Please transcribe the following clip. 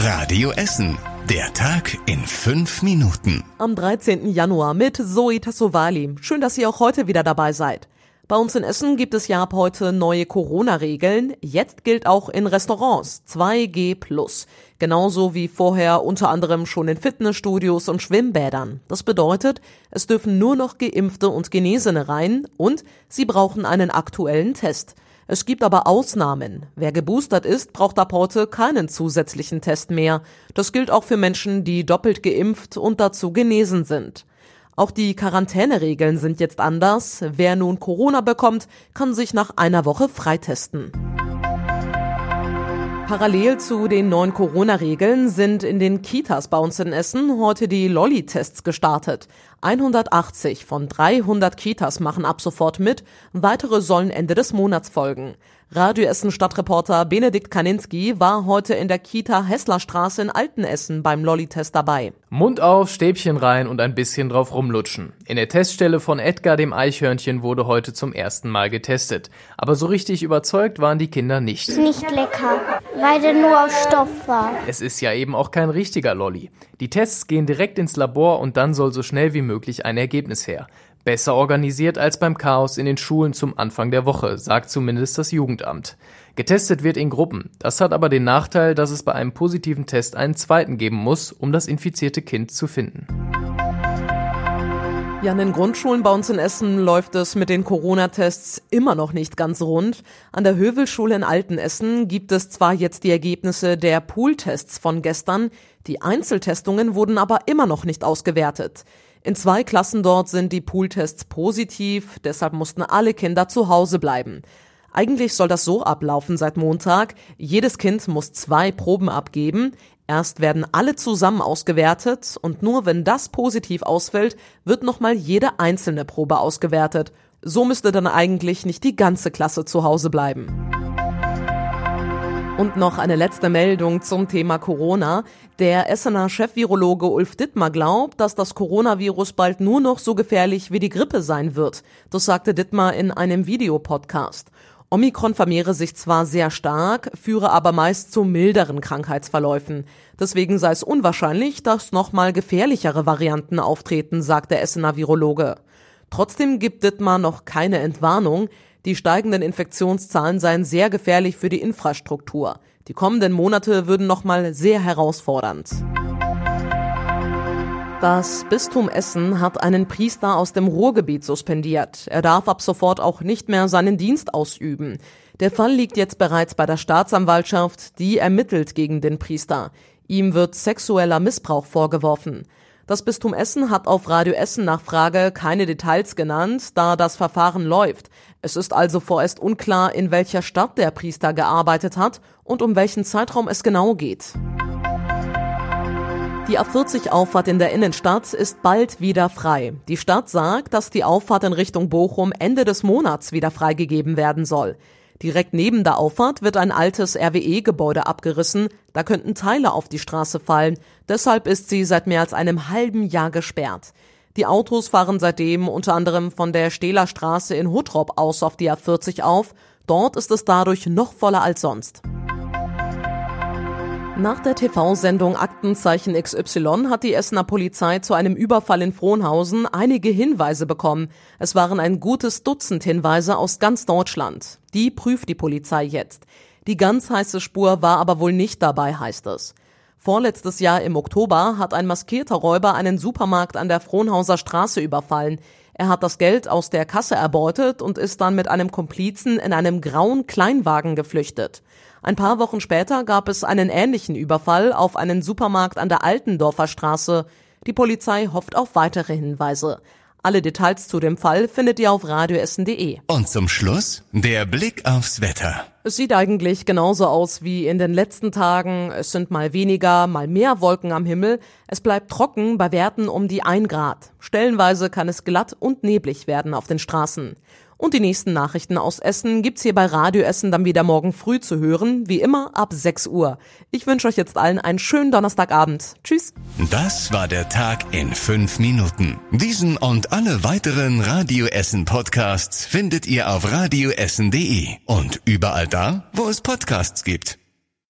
Radio Essen. Der Tag in fünf Minuten. Am 13. Januar mit Zoe Tassovali. Schön, dass ihr auch heute wieder dabei seid. Bei uns in Essen gibt es ja ab heute neue Corona-Regeln. Jetzt gilt auch in Restaurants 2G+. Genauso wie vorher unter anderem schon in Fitnessstudios und Schwimmbädern. Das bedeutet, es dürfen nur noch Geimpfte und Genesene rein und sie brauchen einen aktuellen Test. Es gibt aber Ausnahmen. Wer geboostert ist, braucht ab heute keinen zusätzlichen Test mehr. Das gilt auch für Menschen, die doppelt geimpft und dazu genesen sind. Auch die Quarantäneregeln sind jetzt anders. Wer nun Corona bekommt, kann sich nach einer Woche freitesten. Parallel zu den neuen Corona-Regeln sind in den Kitas bei uns in Essen heute die Lolli-Tests gestartet. 180 von 300 Kitas machen ab sofort mit, weitere sollen Ende des Monats folgen. Radio Essen Stadtreporter Benedikt Kaninski war heute in der Kita Hesslerstraße in Altenessen beim Lolli-Test dabei. Mund auf, Stäbchen rein und ein bisschen drauf rumlutschen. In der Teststelle von Edgar dem Eichhörnchen wurde heute zum ersten Mal getestet. Aber so richtig überzeugt waren die Kinder nicht. Nicht lecker, weil der nur aus Stoff war. Es ist ja eben auch kein richtiger Lolli. Die Tests gehen direkt ins Labor und dann soll so schnell wie möglich ein Ergebnis her. Besser organisiert als beim Chaos in den Schulen zum Anfang der Woche, sagt zumindest das Jugendamt. Getestet wird in Gruppen. Das hat aber den Nachteil, dass es bei einem positiven Test einen zweiten geben muss, um das infizierte Kind zu finden. Ja, in den Grundschulen bei uns in Essen läuft es mit den Corona-Tests immer noch nicht ganz rund. An der Hövelschule in Altenessen gibt es zwar jetzt die Ergebnisse der Pooltests von gestern, die Einzeltestungen wurden aber immer noch nicht ausgewertet. In zwei Klassen dort sind die Pooltests positiv, deshalb mussten alle Kinder zu Hause bleiben. Eigentlich soll das so ablaufen seit Montag. Jedes Kind muss zwei Proben abgeben. Erst werden alle zusammen ausgewertet und nur wenn das positiv ausfällt, wird nochmal jede einzelne Probe ausgewertet. So müsste dann eigentlich nicht die ganze Klasse zu Hause bleiben. Und noch eine letzte Meldung zum Thema Corona. Der Essener Chefvirologe Ulf Dittmar glaubt, dass das Coronavirus bald nur noch so gefährlich wie die Grippe sein wird. Das sagte Dittmar in einem Videopodcast. Omikron vermehre sich zwar sehr stark, führe aber meist zu milderen Krankheitsverläufen. Deswegen sei es unwahrscheinlich, dass nochmal gefährlichere Varianten auftreten, sagt der Essener Virologe. Trotzdem gibt Dittmar noch keine Entwarnung. Die steigenden Infektionszahlen seien sehr gefährlich für die Infrastruktur. Die kommenden Monate würden nochmal sehr herausfordernd. Das Bistum Essen hat einen Priester aus dem Ruhrgebiet suspendiert. Er darf ab sofort auch nicht mehr seinen Dienst ausüben. Der Fall liegt jetzt bereits bei der Staatsanwaltschaft, die ermittelt gegen den Priester. Ihm wird sexueller Missbrauch vorgeworfen. Das Bistum Essen hat auf Radio Essen nach Frage keine Details genannt, da das Verfahren läuft. Es ist also vorerst unklar, in welcher Stadt der Priester gearbeitet hat und um welchen Zeitraum es genau geht. Die A40-Auffahrt in der Innenstadt ist bald wieder frei. Die Stadt sagt, dass die Auffahrt in Richtung Bochum Ende des Monats wieder freigegeben werden soll. Direkt neben der Auffahrt wird ein altes RWE-Gebäude abgerissen. Da könnten Teile auf die Straße fallen. Deshalb ist sie seit mehr als einem halben Jahr gesperrt. Die Autos fahren seitdem unter anderem von der Stehler Straße in Huttrop aus auf die A40 auf. Dort ist es dadurch noch voller als sonst. Nach der TV-Sendung Aktenzeichen XY hat die Essener Polizei zu einem Überfall in Frohnhausen einige Hinweise bekommen. Es waren ein gutes Dutzend Hinweise aus ganz Deutschland. Die prüft die Polizei jetzt. Die ganz heiße Spur war aber wohl nicht dabei, heißt es. Vorletztes Jahr im Oktober hat ein maskierter Räuber einen Supermarkt an der Frohnhauser Straße überfallen. Er hat das Geld aus der Kasse erbeutet und ist dann mit einem Komplizen in einem grauen Kleinwagen geflüchtet. Ein paar Wochen später gab es einen ähnlichen Überfall auf einen Supermarkt an der Altendorfer Straße. Die Polizei hofft auf weitere Hinweise. Alle Details zu dem Fall findet ihr auf radioessen.de. Und zum Schluss der Blick aufs Wetter. Es sieht eigentlich genauso aus wie in den letzten Tagen. Es sind mal weniger, mal mehr Wolken am Himmel. Es bleibt trocken bei Werten um die 1 Grad. Stellenweise kann es glatt und neblig werden auf den Straßen. Und die nächsten Nachrichten aus Essen gibt's hier bei Radio Essen dann wieder morgen früh zu hören, wie immer ab 6 Uhr. Ich wünsche euch jetzt allen einen schönen Donnerstagabend. Tschüss. Das war der Tag in fünf Minuten. Diesen und alle weiteren Radio Essen Podcasts findet ihr auf radioessen.de und überall da, wo es Podcasts gibt.